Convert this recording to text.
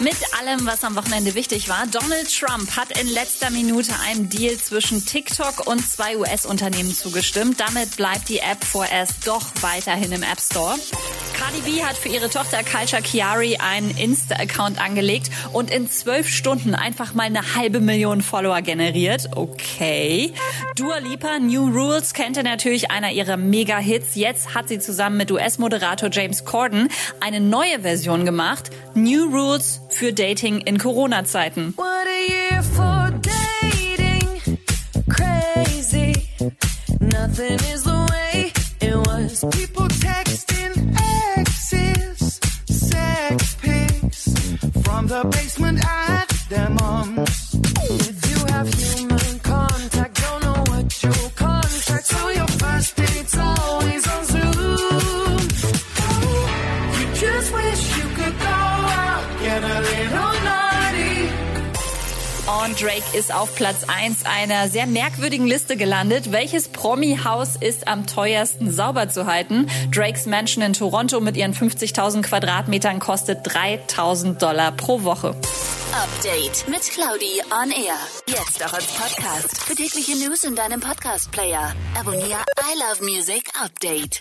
Mit allem, was am Wochenende wichtig war, Donald Trump hat in letzter Minute einen Deal zwischen TikTok und zwei US-Unternehmen zugestimmt. Damit bleibt die App vorerst doch weiterhin im App Store. Cardi B hat für ihre Tochter Culture Chiari einen Insta-Account angelegt und in zwölf Stunden einfach mal eine halbe Million Follower generiert. Okay. Dua Lipa, New Rules, kennt ihr natürlich einer ihrer Mega-Hits. Jetzt hat sie zusammen mit US-Moderator James Corden eine neue Version gemacht. New Rules für Dating in Corona-Zeiten. Nothing is the way it was. People From the basement at their mom's. Und Drake ist auf Platz 1 einer sehr merkwürdigen Liste gelandet. Welches Promi-Haus ist am teuersten sauber zu halten? Drakes Mansion in Toronto mit ihren 50.000 Quadratmetern kostet 3.000 Dollar pro Woche. Update mit Claudi on Air. Jetzt auch als Podcast. Für tägliche News in deinem Podcast-Player. Abonniere I Love Music Update.